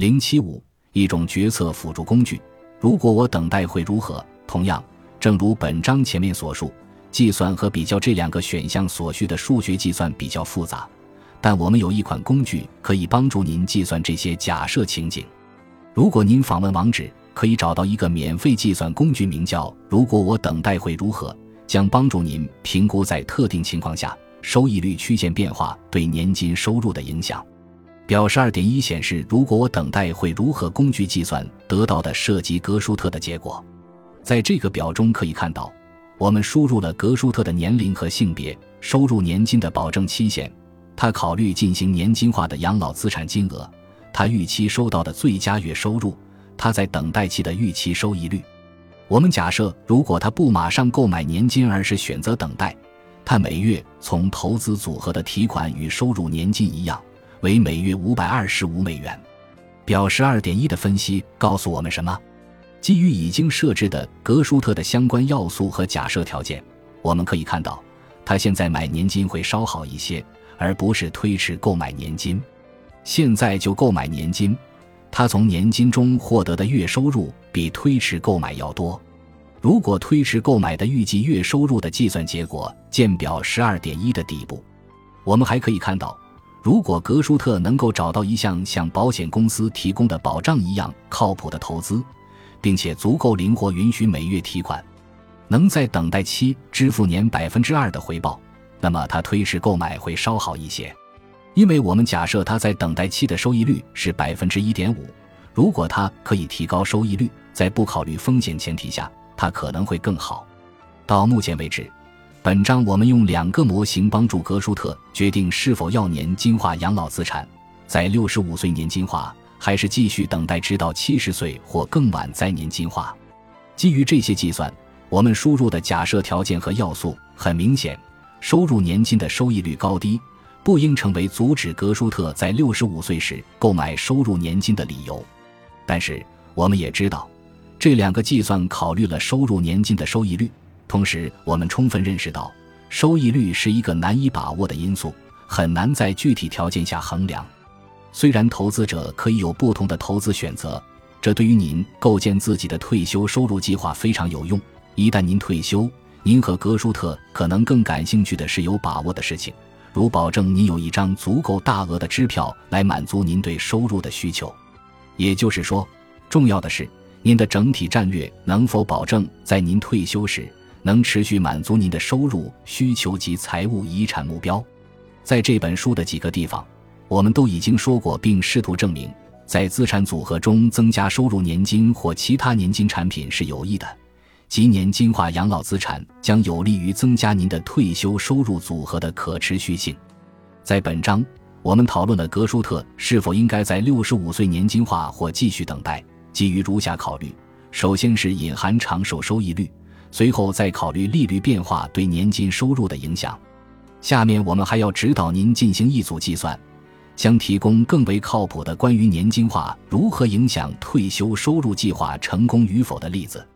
零七五一种决策辅助工具。如果我等待会如何？同样，正如本章前面所述，计算和比较这两个选项所需的数学计算比较复杂，但我们有一款工具可以帮助您计算这些假设情景。如果您访问网址，可以找到一个免费计算工具，名叫“如果我等待会如何”，将帮助您评估在特定情况下收益率曲线变化对年金收入的影响。表十二点一显示，如果我等待会如何工具计算得到的涉及格舒特的结果。在这个表中可以看到，我们输入了格舒特的年龄和性别、收入年金的保证期限，他考虑进行年金化的养老资产金额，他预期收到的最佳月收入，他在等待期的预期收益率。我们假设，如果他不马上购买年金，而是选择等待，他每月从投资组合的提款与收入年金一样。为每月五百二十五美元。表十二点一的分析告诉我们什么？基于已经设置的格舒特的相关要素和假设条件，我们可以看到，他现在买年金会稍好一些，而不是推迟购买年金。现在就购买年金，他从年金中获得的月收入比推迟购买要多。如果推迟购买的预计月收入的计算结果见表十二点一的底部，我们还可以看到。如果格舒特能够找到一项像保险公司提供的保障一样靠谱的投资，并且足够灵活允许每月提款，能在等待期支付年百分之二的回报，那么他推迟购买会稍好一些。因为我们假设他在等待期的收益率是百分之一点五，如果他可以提高收益率，在不考虑风险前提下，他可能会更好。到目前为止。本章我们用两个模型帮助格舒特决定是否要年金化养老资产，在六十五岁年金化，还是继续等待直到七十岁或更晚再年金化。基于这些计算，我们输入的假设条件和要素很明显，收入年金的收益率高低不应成为阻止格舒特在六十五岁时购买收入年金的理由。但是我们也知道，这两个计算考虑了收入年金的收益率。同时，我们充分认识到，收益率是一个难以把握的因素，很难在具体条件下衡量。虽然投资者可以有不同的投资选择，这对于您构建自己的退休收入计划非常有用。一旦您退休，您和格舒特可能更感兴趣的是有把握的事情，如保证您有一张足够大额的支票来满足您对收入的需求。也就是说，重要的是您的整体战略能否保证在您退休时。能持续满足您的收入需求及财务遗产目标。在这本书的几个地方，我们都已经说过，并试图证明，在资产组合中增加收入年金或其他年金产品是有益的，即年金化养老资产将有利于增加您的退休收入组合的可持续性。在本章，我们讨论了格舒特是否应该在六十五岁年金化或继续等待，基于如下考虑：首先是隐含长寿收益率。随后再考虑利率变化对年金收入的影响。下面我们还要指导您进行一组计算，将提供更为靠谱的关于年金化如何影响退休收入计划成功与否的例子。